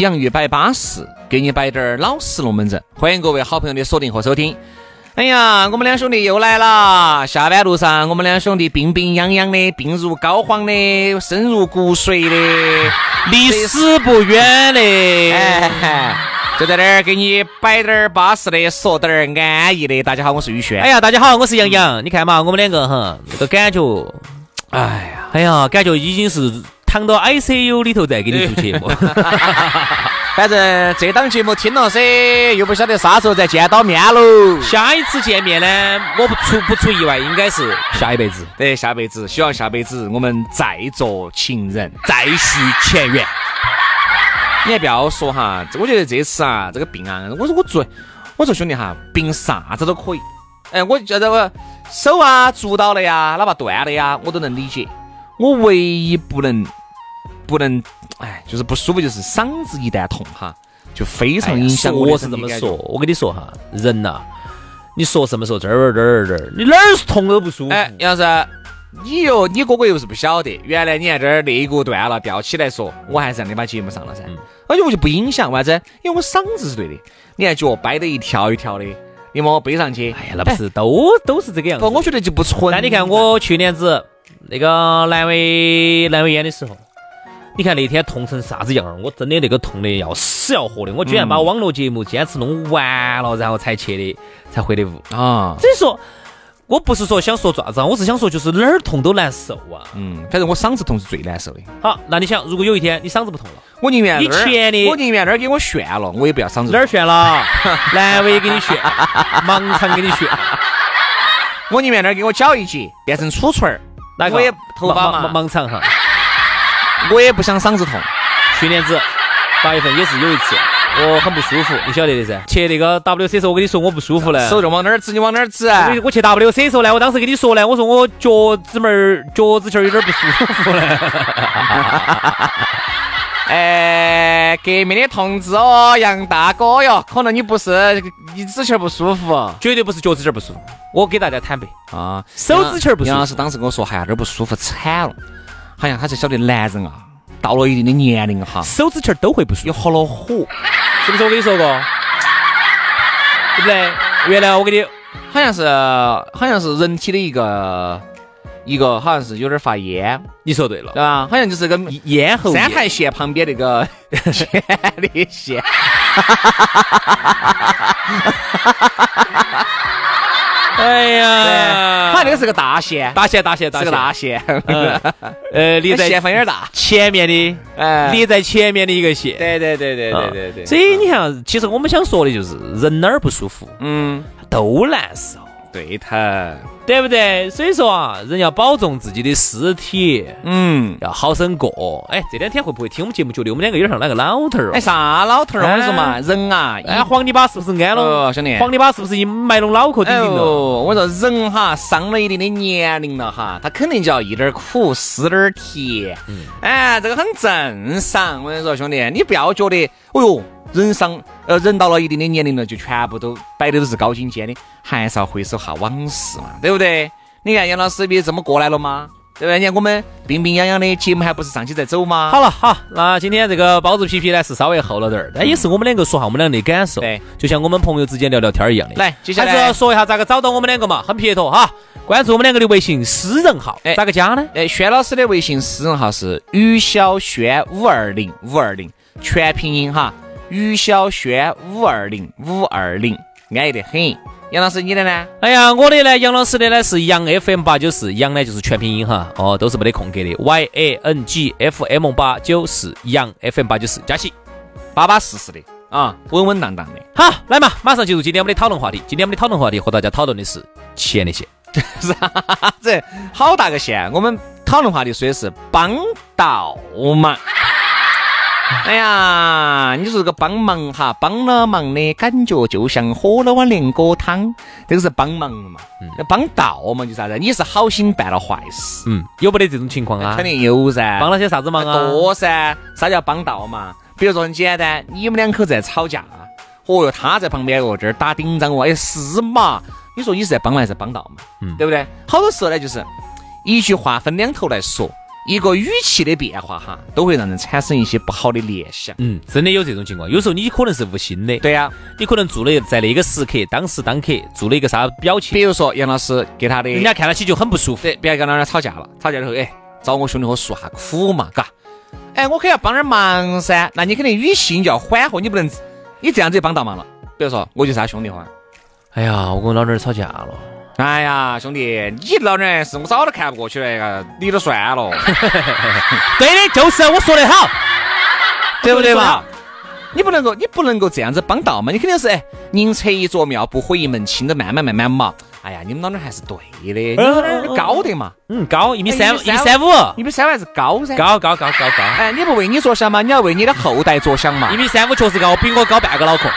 洋芋摆巴适，给你摆点儿老实龙门阵。欢迎各位好朋友的锁定和收听。哎呀，我们两兄弟又来了。下班路上，我们两兄弟病病殃殃的，病入膏肓的，深入骨髓的，离死不远的。哎，就在这儿给你摆点儿巴适的，说点儿安逸的。大家好，我是宇轩。哎呀，大家好，我是杨洋。你看嘛，我们两个哈，这个感觉，哎呀，哎呀，感觉已经是。躺到 ICU 里头再给你做节目，反正这档节目听了噻，又不晓得啥时候再见到面喽。下一次见面呢，我不出不出意外，应该是下一辈子。对，下辈子，希望下辈子我们再做情人，再续前缘。你还不要说哈，我觉得这次啊，这个病啊，我说我做，我说兄弟哈，病啥子都可以。哎，我觉得我手啊足到了呀，哪怕断了呀，我都能理解。我唯一不能。不能，哎，就是不舒服，就是嗓子一旦痛哈，就非常影响我。我是这么说，我跟你说哈，人呐，你说什么时候这儿这儿这儿，你哪儿是痛都不舒服。哎，杨老师，你又你哥哥又是不晓得，原来你看这儿肋骨断了，吊起来说，我还是让你把节目上了噻。而且我就不影响，为啥子？因为我嗓子是对的。你看脚掰得一条一条的，你把我背上去。哎呀，那不是都都是这个样子。不，我觉得就不纯。那你看我去年子那个阑尾阑尾炎的时候。你看那天痛成啥子样儿？我真的那个痛的要死要活的，我居然把网络节目坚持弄完了，然后才去的，才回的屋啊！所以说，我不是说想说爪子，我是想说就是哪儿痛都难受啊。嗯，反正我嗓子痛是最难受的。好，那你想，如果有一天你嗓子不痛了，我宁愿你前的，我宁愿那儿给我炫了，我也不要嗓子。哪儿炫了？阑尾给你炫，盲肠给你炫。我宁愿那儿给我绞一截，变成杵锤儿，那我也头发嘛，盲肠哈。我也不想嗓子痛，去年子八月份也是有一次，我很不舒服，你晓得的噻。去那个 WC 时候，我跟你说我不舒服了，手就往哪儿指，你往哪儿指啊？我去 WC 时候呢，我当时跟你说呢，我说我脚趾门儿、脚趾球有点不舒服了。哎，革命的同志哦，杨大哥哟，可能你不是你指球不舒服，绝对不是脚趾尖不舒服。我给大家坦白啊，手指球不舒服。杨老师当时跟我说，还有点不舒服，惨了。好像他才晓得男人啊，到了一定的年龄哈，手指球都会不舒服，有好恼火，是不是我跟你说过？对不对？原来我给你，好像是好像是人体的一个一个，好像是有点发炎。你说对了，对吧？好像就是个咽喉三台线旁边那个前列腺。哎呀，他那个是个大线，大线，大线，是个大线。呃，离在线缝有点大，前面的，哎，离在前面的一个线。对对对对对对对。所以你看，其实我们想说的就是，人哪儿不舒服，嗯，都难受。对头，对不对？所以说啊，人要保重自己的尸体，嗯，要好生过。哎，这两天会不会听我们节目，觉得我们两个有点像那个老头儿？哎，啥老头儿？我跟你说嘛，人啊，哎，黄泥巴是不是安了？兄弟，黄泥巴是不是已埋拢脑壳顶顶了？我说人哈，上了一定的年龄了哈，他肯定就要一点苦，吃点甜。哎，这个很正常。我跟你说，兄弟，你不要觉得，哦哟。人上呃，人到了一定的年龄了，就全部都摆的都是高精尖的，还是要回首下往事嘛，对不对？你看杨老师不这么过来了吗？对不对？你看我们病病殃殃的节目还不是上去在走吗？好了，好，那今天这个包子皮皮呢是稍微厚了点儿，但也是我们两个说下我们两个的感受，对，就像我们朋友之间聊聊天儿一样的。来接下来还是要说一下咋个找到我们两个嘛，很撇脱哈，关注我们两个的微信私人号，哎咋个加呢？哎，轩老师的微信私人号是于小轩五二零五二零，全拼音哈，于小轩五二零五二零，安逸得很。杨老师，你的呢？哎呀，我的呢，杨老师的呢是杨 FM 八九四，杨呢就是全拼音哈，哦，都是没得空格的，Y A N G F M 八九四，杨 FM 八九四，加起。巴巴适适的啊，稳稳当当的。好，来嘛，马上进入今天我们的讨论话题。今天我们的讨论话题和大家讨论的是钱的线。啥子？好大个线！我们讨论话题说的是帮倒忙。哎呀，你说这个帮忙哈，帮了忙的感觉就像喝了碗连锅汤，这个是帮忙嘛？那帮倒嘛就啥子？你是好心办了坏事，嗯，有没得这种情况啊？肯定有噻。帮了些啥子忙啊？多噻，啥叫帮倒嘛？比如说很简单，你们两口在吵架，哦哟，他在旁边哦这儿打顶仗哦，哎是嘛？你说你是在帮忙还是帮倒嘛？嗯对不对？好多时候呢，就是一句话分两头来说，一个语气的变化哈，都会让人产生一些不好的联想。嗯，真的有这种情况。有时候你可能是无心的，对呀、你可能做了在那个时刻当时当刻做了一个啥表情，比如说杨老师给他的，人家看到起就很不舒服。对，别个跟他吵架了，吵架之后，哎，找我兄弟伙诉下苦嘛，嘎，哎，我肯定要帮点忙噻，那你肯定语气你就要缓和，你不能，你这样子就帮倒忙了。比如说，我就是他兄弟伙，哎呀，我跟我老娘儿吵架了。哎呀，兄弟，你老娘是我早都看不过去了，嘎，你都算了，对的，就是我说的好，对不对嘛？你不能够，你不能够这样子帮倒嘛，你肯定是哎，宁拆一座庙，不毁一门亲的，慢慢慢慢嘛。哎呀，你们老娘还是对的，你们老娘高的嘛，嗯，高一米哎三，一一米三米三五，一米三五还是高噻。高高高高高，哎，你不为你着想嘛，你要为你的后代着想嘛一。米三五确实高，比我高半个脑壳。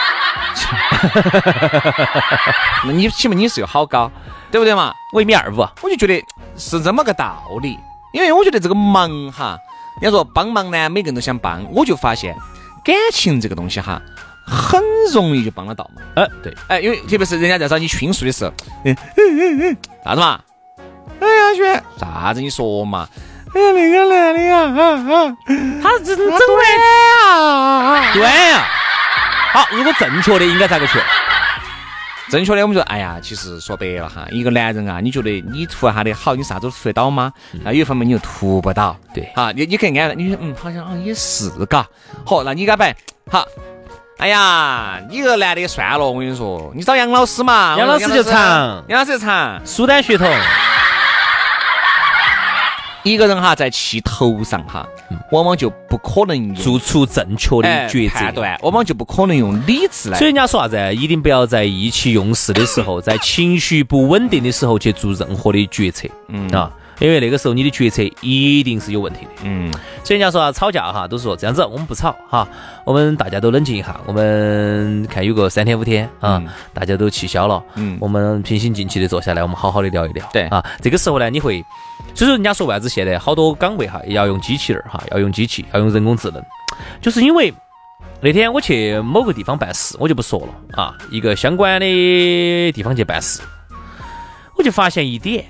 那你起码你是有好高，对不对嘛？我一米二五，我就觉得是这么个道理，因为我觉得这个忙哈，人家说帮忙呢，每个人都想帮，我就发现感情这个东西哈，很容易就帮得到嘛。呃，对，哎，因为特别是人家在找你倾诉的时候，嗯嗯嗯嗯，啥子嘛？哎呀，轩，啥子你说嘛？哎呀，那个男的呀，啊啊，他是整整的啊，对呀。好，如果正确的应该咋个去？正确的，我们说，哎呀，其实说白了哈，一个男人啊，你觉得你图他的好，你啥子都图得到吗？那有一方面你又图不到，对啊，你你可以安，你说嗯，好像啊也是嘎，好，那你该摆好。哎呀，你个男的也算了，我跟你说，你找杨老师嘛，杨老师就长杨老师就长。苏丹血统，一个人哈，在气头上哈，往往就不可能做出正确的哎抉择。判断，往往就不可能用理智来所以人家说啥子？一定不要在意气用事的时候，在情绪不稳定的时候去做任何的决策。嗯啊，因为那个时候你的决策一定是有问题的。嗯，所以人家说啊，吵架哈，都是说这样子，我们不吵哈，我们大家都冷静一下，我们看有个三天五天啊，嗯大家都气消了，嗯我们平心静气的坐下来，我们好好的聊一聊。对啊，这个时候呢，你会，所以说人家说为啥子现在好多岗位哈要用机器人儿哈，要用机器，要用人工智能，就是因为。那天我去某个地方办事，我就不说了啊，一个相关的地方去办事，我就发现一点，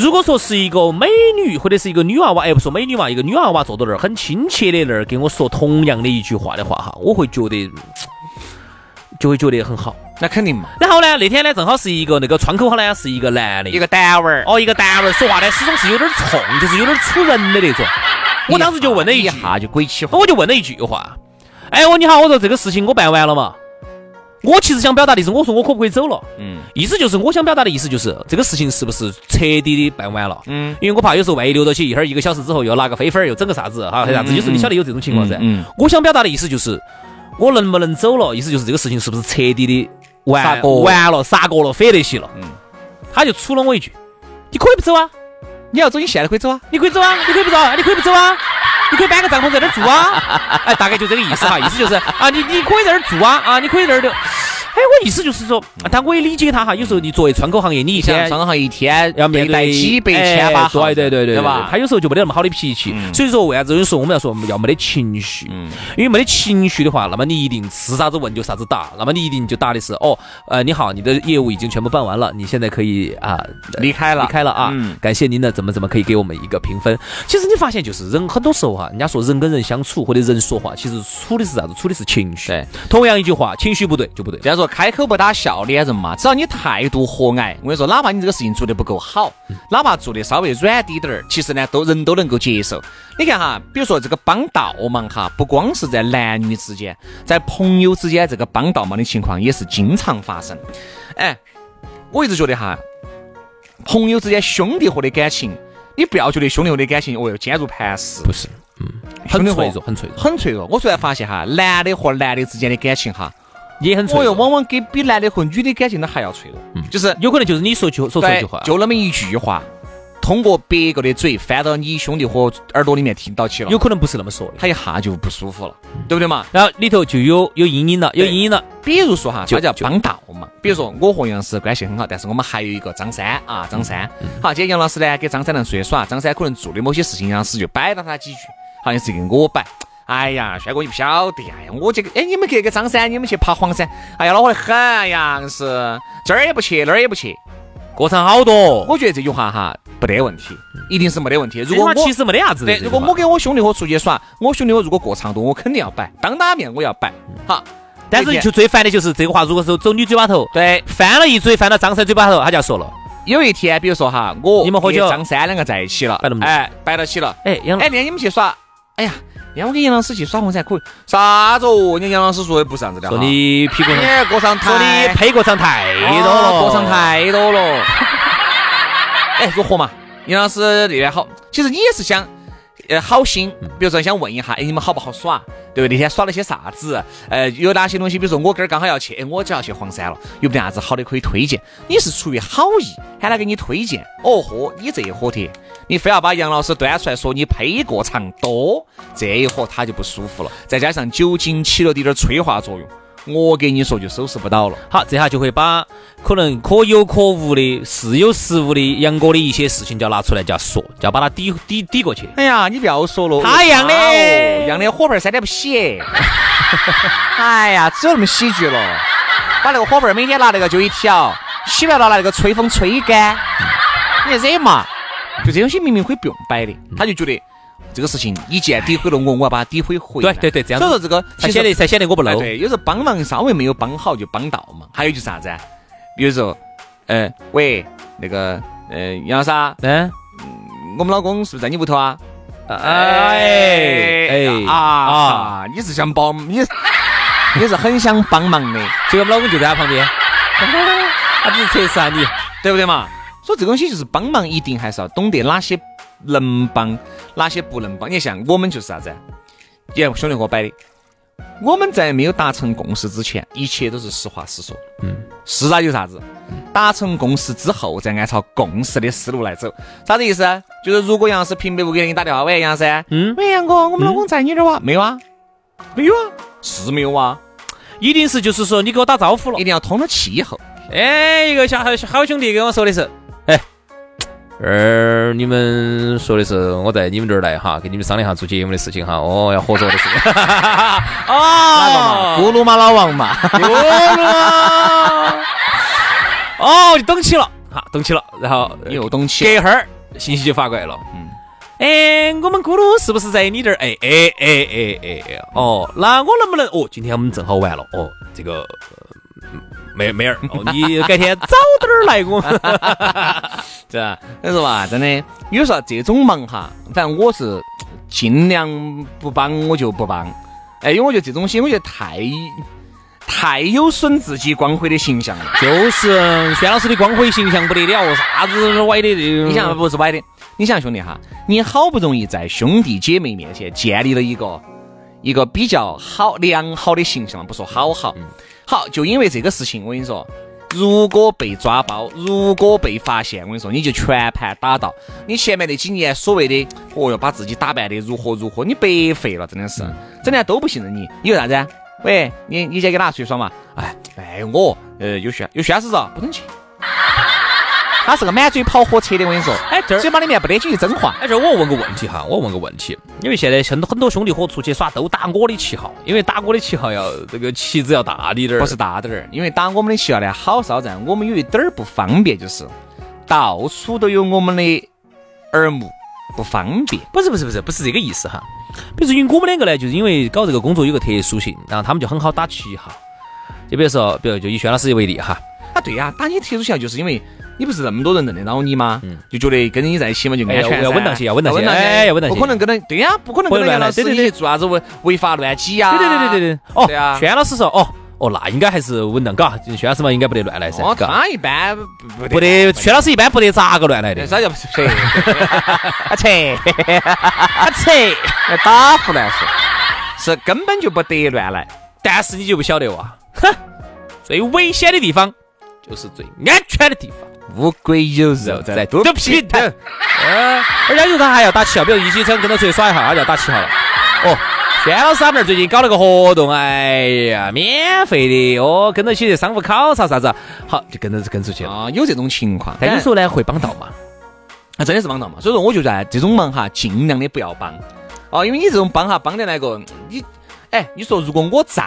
如果说是一个美女或者是一个女娃娃，哎，不说美女嘛，一个女娃娃坐到那儿，很亲切的那儿跟我说同样的一句话的话哈，我会觉得就会觉得很好。那肯定嘛，然后呢，那天呢正好是一个那个窗口哈呢是一个男的，一个单位儿，哦一个单位儿说话呢始终是有点冲，就是有点杵人的那种。我当时就问了一句，一下就鬼起火。我就问了一句话，哎，我你好，我说这个事情我办完了嘛？我其实想表达的是，我说我可不可以走了？嗯意思就是我想表达的意思就是这个事情是不是彻底的办完了？嗯，因为我怕有时候万一留到起，一会儿一个小时之后又拿个飞粉儿又整个啥子哈，啥子，嗯有时候你晓得有这种情况噻。嗯嗯我想表达的意思就是，我能不能走了？意思就是这个事情是不是彻底的完完了，杀过了，反得起了？嗯他就杵了我一句：“你可以不走啊，你要走，你现在可以走啊。你可以走啊，你可以不走啊，你可以不走啊，你可以搬个帐篷在这儿住啊。”哎，大概就这个意思哈，意思就是啊，你你可以在那儿住啊，啊，你可以在那儿就。哎我意思就是说，但我也理解他哈。有时候你作为窗口行业，你一天窗口行业一天要面对几百千把对对对对对吧？他有时候就没得那么好的脾气，所以说为啥子有时候我们要说要没得情绪？因为没得情绪的话，那么你一定是啥子问就啥子答，那么你一定就答的是哦，呃，你好，你的业务已经全部办完了，你现在可以啊离开了，离开了啊，嗯感谢您的怎么怎么可以给我们一个评分。其实你发现就是人很多时候哈，人家说人跟人相处或者人说话，其实处的是啥子？处的是情绪。对，同样一句话，情绪不对就不对。叫做开口不打笑脸人嘛，只要你态度和蔼，我跟你说，哪怕你这个事情做得不够好，哪怕做的稍微软滴点儿，其实呢，都人都能够接受。你看哈，比如说这个帮倒忙哈，不光是在男女之间，在朋友之间，这个帮倒忙的情况也是经常发生。哎，我一直觉得哈，朋友之间兄弟伙的感情，你不要觉得兄弟伙的感情哦哟坚如磐石，不是，嗯，很脆弱，很脆弱，很脆弱。我突然发现哈，男的和男的之间的感情哈。也很脆弱。往往给比男的和女的感情都还要脆弱，就是有可能就是你说句说错一句话，，就那么一句话，通过别个的嘴翻到你兄弟伙耳朵里面听到起了，有可能不是那么说的。他一下就不舒服了，对不对嘛？然后里头就有有阴影了，有阴影了。比如说哈，就他叫帮倒嘛。比如说我和杨老师关系很好，但是我们还有一个张三啊，张三。好，今天杨老师呢给张三能出去耍，张三可能做的某些事情，杨老师就摆到他几句，好像是跟我摆。哎呀，轩哥你不晓得，哎呀，我这个，哎，你们去个张三，你们去爬黄山，哎呀，恼火得很，哎呀，是这儿也不去，那儿也不去。过程好多，我觉得这句话哈不得问题，一定是没得问题。如果我其实没得啥子的。对，如果我跟我兄弟伙出去耍，我兄弟伙如果过长度，我肯定要摆，当打面我要摆。好，但是就最烦的就是这个话，如果是走你嘴巴头，对，翻了一嘴，翻到张三嘴巴头，他就要说了。有一天，比如说哈，我你们喝酒跟张三两个在一起了摆到起了，哎，哎，那天你们去耍，哎呀，那天我跟杨老师去耍红伞可以，啥子哦？人家杨老师说的不是这样子的哈，说你屁股上，哎过上说你台，配过上太多哦了，过场太多了。哎，如何嘛？杨老师那边好，其实你也是想，呃，好心，比如说想问一下，哎，你们好不好耍？对不对？那天耍了些啥子？呃，有哪些东西？比如说我今儿刚好要去，哎，我就要去黄山了，有没得啥子好的可以推荐？你是出于好意喊他给你推荐，哦豁，你这一伙的，你非要把杨老师端出来说你胚过长多，这一伙他就不舒服了。再加上酒精起了点点催化作用，我给你说就收拾不到了。好，这下就会把可能可有可无的、似有似无的杨哥的一些事情就要拿出来，就要说，就要把它抵抵抵过去。哎呀，你不要说了，他一样的哦一样的火盆儿塞点不洗。哎呀，只有那么喜剧了。把那个火盆儿每天拿那个就一条，洗完了拿那个吹风吹干。你惹嘛？就这东西明明可以不用摆的，他就觉得这个事情你既然诋毁了我，我要把它诋毁回来。对对对这样子所以说这个才显得才显得我不哎 low。对，有时候帮忙稍微没有帮好就帮倒嘛。还有就是啥子啊？比如说，呃，喂，那个，呃，杨老师啊，嗯，我们老公是不是在你屋头啊？哎哎啊啊，啊！你是想帮你，你是很想帮忙的，结果我们老公就在他旁边，他只是测试下你。对不对嘛？所以这个东西就是帮忙，一定还是要懂得哪些能帮，哪些不能帮。你像我们就是啥子？你看兄弟伙摆的，我们在没有达成共识之前，一切都是实话实说。嗯，是啊，有啥子？达成共识之后，再按照共识的思路来走。啥子意思？就是如果杨老师平白无故给你打电话，喂，杨老师，嗯喂，杨哥，我们老公在你这儿哇？没有啊？没有啊？是没有啊？一定是就是说你给我打招呼了一，定要通了气以后。哎，一个小好好兄弟跟我说的是，哎，儿你们说的是我在你们这儿来哈，跟你们商量一下做节目的事情哈，哦，要合作的事情。哦，咕噜嘛，老王嘛。咕噜哦，就懂起了，哈，懂起了，然后又懂起隔一会儿信息就发过来了，嗯，哎，我们咕噜是不是在你这儿？哎哎哎哎哎哎，哦，那我能不能？哦，今天我们正好完了，哦，这个。呃没没儿，哦，你改天早点儿来我们。是吧？你说吧，真的，有时候这种忙哈，反正我是尽量不帮我就不帮。哎，因为我觉得这种东西，我觉得太太有损自己光辉的形象了。就是轩老师的光辉形象不得了，啥子歪的这个？你想不是歪的，你想兄弟哈，你好不容易在兄弟姐妹面前建立了一个一个比较好良好的形象，不说好好，好，就因为这个事情，我跟你说。如果被抓包，如果被发现，我跟你说，你就全盘打倒。你前面那几年所谓的，哦哟，把自己打扮的如何如何，你白费了，真的是，整天都不信任你。你又啥子？喂，你你先给哪出去耍嘛？哎哎，我呃有宣有宣誓照，不能去。他是个满嘴跑火车的，我跟你说，哎这儿嘴巴里面不得几句真话。哎，这儿我问个问题哈，我问个问题，因为现在很多很多兄弟伙出去耍都打我的旗号，因为打我的旗号要这个旗子要大滴点儿，不是大点儿，因为打我们的旗号呢，好是好在我们有一点儿不方便，就是到处都有我们的耳目，不方便。不是不是不是不是这个意思哈。比如说，因为我们两个呢，就是因为搞这个工作有个特殊性，然后他们就很好打旗号。就比如说，比如就以轩老师为例哈，啊，对呀、打你特殊旗号就是因为你不是那么多人认得到你吗？就觉得跟你在一起嘛就安全要稳当些要稳当些哎要稳当些不可能跟他对呀、不可能跟他杨老师对对对。你去做啥子违违法乱纪呀？对对对对对对，哦，对啊。轩老师说，哦哦，那应该还是稳当，嘎，轩老师嘛应该不得乱来噻，哦，嘎，他一般不不得，轩老师一般不得咋个乱来的，啥叫不是？啊切，啊切，打胡乱说，是根本就不得乱来。但是你就不晓得哇，哼，最危险的地方就是最安全的地方。乌龟有肉在肚皮疼。嗯，而且就他还要打旗号，比如一起想跟他出去耍一下，他就要打旗号了。哦，轩老师他们最近搞了个活动，哎呀，免费的哦，跟着起去商务考察啥子，好就跟着跟出去了。啊，有这种情况，但有时候呢会帮到嘛，啊，真的是帮到嘛。所以说，我就在这种忙哈，尽量的不要帮。哦，因为你这种帮哈，帮的那个，你，哎，你说如果我在，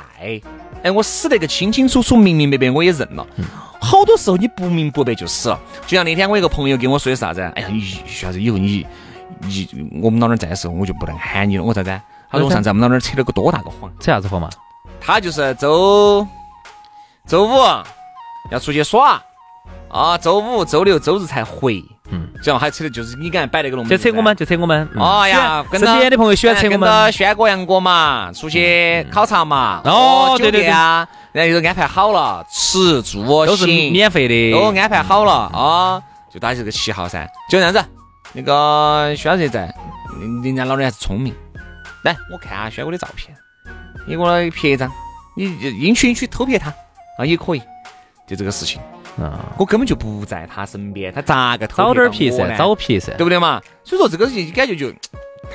哎，我死得个清清楚楚、明明白白，我也认了。好多时候你不明不白就死了。就像那天我一个朋友跟我说的啥子？哎呀，你徐老师以后你你我们老儿在的时候，我就不能喊你了。我啥子？他说我上次我们老儿扯了个多大个谎。扯啥子谎嘛？他就是周周五要出去耍啊，周五、周六、周日才回。嗯，这样还扯的就是你刚才摆那个龙门就扯我们，就扯我们。嗯。哦呀，跟身边的朋友喜欢扯我们。轩哥、杨哥嘛，出去考察嘛，哦对对啊，然后都安排好了，吃住都是免费的，都安排好了啊，就打这个旗号噻，就这样子。那个轩姐在，人家老人还是聪明，来我看下轩哥的照片，你给我拍一张，你允许允许偷拍他啊也可以，就这个事情，啊，我根本就不在他身边，他咋个偷早点撇噻，早撇噻。对不对嘛？所以说这个事情感觉就，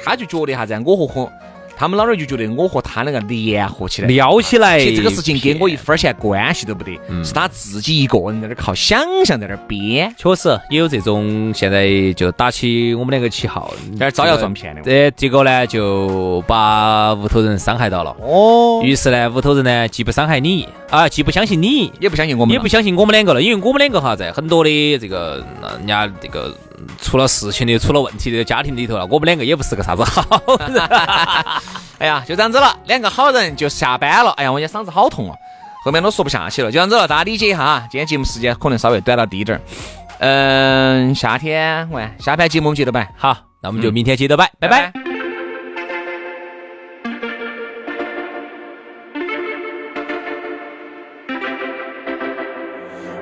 他就觉得啥子啊？我和和他们老儿就觉得我和他那个联合起来，撩起来，其实这个事情跟我一分钱关系都不得，是他自己一个人在那儿靠想象在那儿编，确实也有这种，现在就打起我们两个旗号，在那儿招摇撞骗的。这结果呢，就把屋头人伤害到了。哦，于是呢，屋头人呢，既不伤害你啊，既不相信你，也不相信我们，也不相信我们两个了，因为我们两个哈，在很多的这个呃人家这个嗯出了事情的、出了问题的家庭里头了，我们两个也不是个啥子好人。哎呀，就这样子了，两个好人就下班了。哎呀，我今天嗓子好痛啊，后面都说不下去了，就这样子了，大家理解一下啊。今天节目时间可能稍微短了滴点儿，嗯，夏天喂，下盘节目我们接着摆，好，那我们就明天接着摆，拜拜。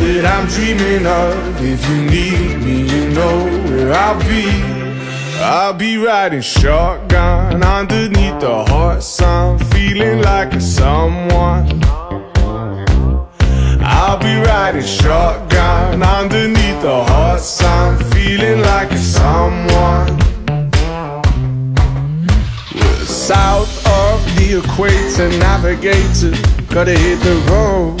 that I'm dreaming of. If you need me, you know where I'll be. I'll be riding shotgun underneath the hot sun, feeling like a someone. I'll be riding shotgun underneath the hot sun, feeling like a someone. South of the equator, navigator. Gotta hit the road,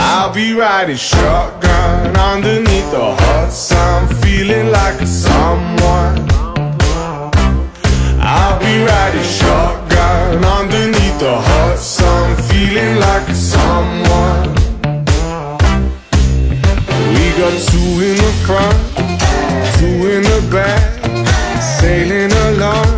I'll be riding shotgun underneath the hot sun, feeling like a someone. I'll be riding shotgun underneath the hot sun, feeling like a someone. We got two in the front, two in the back, sailing along.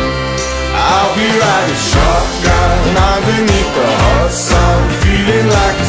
me ride a shotgun. Underneath the hot sun, feeling like